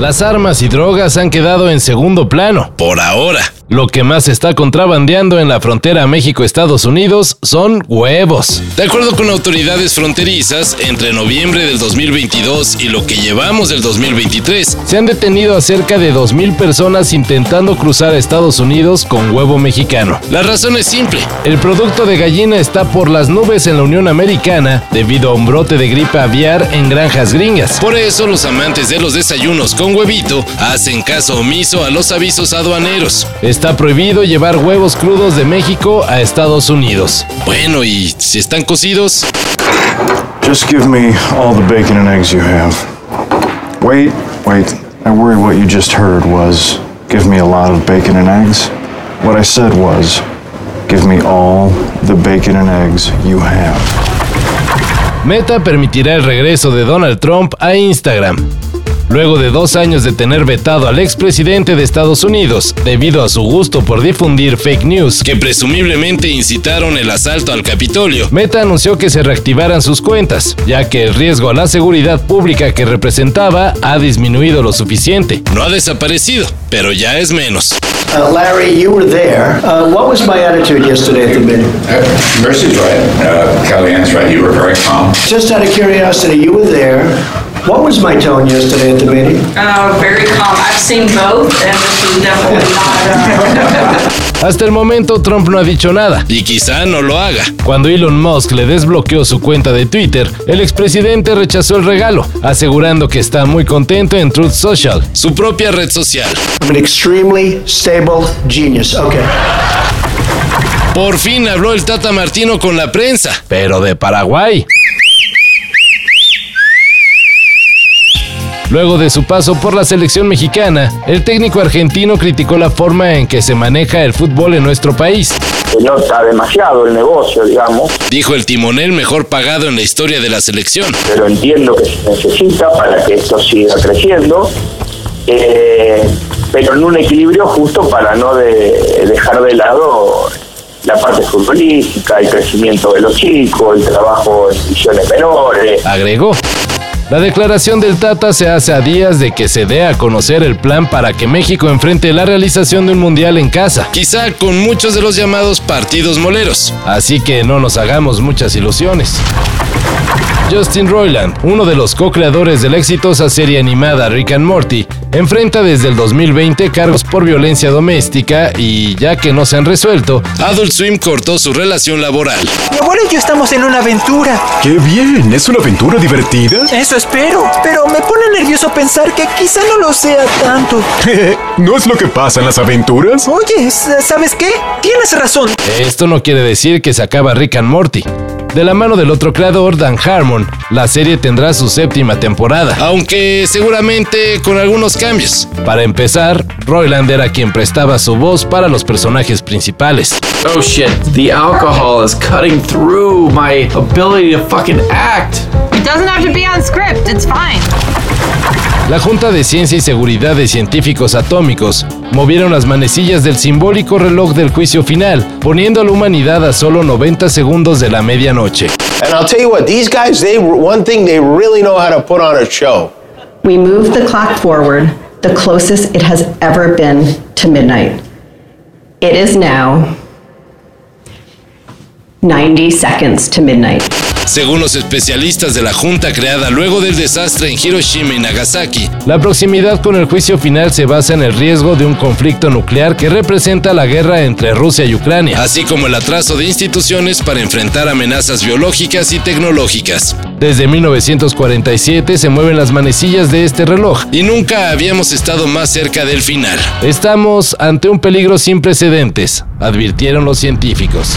Las armas y drogas han quedado en segundo plano. Por ahora. Lo que más se está contrabandeando en la frontera México-Estados Unidos son huevos. De acuerdo con autoridades fronterizas, entre noviembre del 2022 y lo que llevamos del 2023, se han detenido a cerca de 2.000 personas intentando cruzar a Estados Unidos con huevo mexicano. La razón es simple. El producto de gallina está por las nubes en la Unión Americana debido a un brote de gripe aviar en granjas gringas. Por eso los amantes de los desayunos con huevito hacen caso omiso a los avisos aduaneros. Está prohibido llevar huevos crudos de México a Estados Unidos. Bueno, ¿y si están cocidos? Just give me all the bacon and eggs you have. Wait, wait. I worry what you just heard was give me a lot of bacon and eggs. What I said was give me all the bacon and eggs you have. Meta permitirá el regreso de Donald Trump a Instagram. Luego de dos años de tener vetado al expresidente de Estados Unidos debido a su gusto por difundir fake news que presumiblemente incitaron el asalto al Capitolio, Meta anunció que se reactivaran sus cuentas, ya que el riesgo a la seguridad pública que representaba ha disminuido lo suficiente. No ha desaparecido, pero ya es menos. Uh, Larry, you were there. Uh, what was my attitude yesterday at the meeting? Uh, Mercy's right. Uh, Kellyanne's right. You were very calm. Just out of curiosity, you were there. What was my tone yesterday at the meeting? Uh, very calm. I've seen both, and this was definitely not. Hasta el momento Trump no ha dicho nada, y quizá no lo haga. Cuando Elon Musk le desbloqueó su cuenta de Twitter, el expresidente rechazó el regalo, asegurando que está muy contento en Truth Social, su propia red social. I'm an extremely stable genius. Okay. Por fin habló el Tata Martino con la prensa, pero de Paraguay. Luego de su paso por la selección mexicana, el técnico argentino criticó la forma en que se maneja el fútbol en nuestro país. Se nota demasiado el negocio, digamos. Dijo el timonel mejor pagado en la historia de la selección. Pero entiendo que se necesita para que esto siga creciendo. Eh, pero en un equilibrio justo para no de, dejar de lado la parte futbolística, el crecimiento de los chicos, el trabajo en divisiones menores. Agregó. La declaración del Tata se hace a días de que se dé a conocer el plan para que México enfrente la realización de un mundial en casa, quizá con muchos de los llamados partidos moleros, así que no nos hagamos muchas ilusiones. Justin Roiland, uno de los co-creadores de la exitosa serie animada Rick and Morty, enfrenta desde el 2020 cargos por violencia doméstica y, ya que no se han resuelto, Adult Swim cortó su relación laboral. Mi abuela y yo estamos en una aventura. ¡Qué bien! ¿Es una aventura divertida? Eso espero, pero me pone nervioso pensar que quizá no lo sea tanto. ¿No es lo que pasa en las aventuras? Oye, ¿sabes qué? Tienes razón. Esto no quiere decir que se acaba Rick and Morty. De la mano del otro creador, Dan Harmon, la serie tendrá su séptima temporada, aunque seguramente con algunos cambios. Para empezar, Royland era quien prestaba su voz para los personajes principales. Oh shit, the alcohol is cutting through my ability to fucking act. It doesn't have to be on script, it's fine. La Junta de Ciencia y Seguridad de Científicos Atómicos movieron las manecillas del simbólico reloj del juicio final, poniendo a la humanidad a solo 90 segundos de la medianoche. And I'll tell you what, these guys, they one thing they really know how to put on a show. We moved the clock forward the closest it has ever been to midnight. It is now 90 seconds to midnight. Según los especialistas de la junta creada luego del desastre en Hiroshima y Nagasaki, la proximidad con el juicio final se basa en el riesgo de un conflicto nuclear que representa la guerra entre Rusia y Ucrania, así como el atraso de instituciones para enfrentar amenazas biológicas y tecnológicas. Desde 1947 se mueven las manecillas de este reloj y nunca habíamos estado más cerca del final. Estamos ante un peligro sin precedentes, advirtieron los científicos.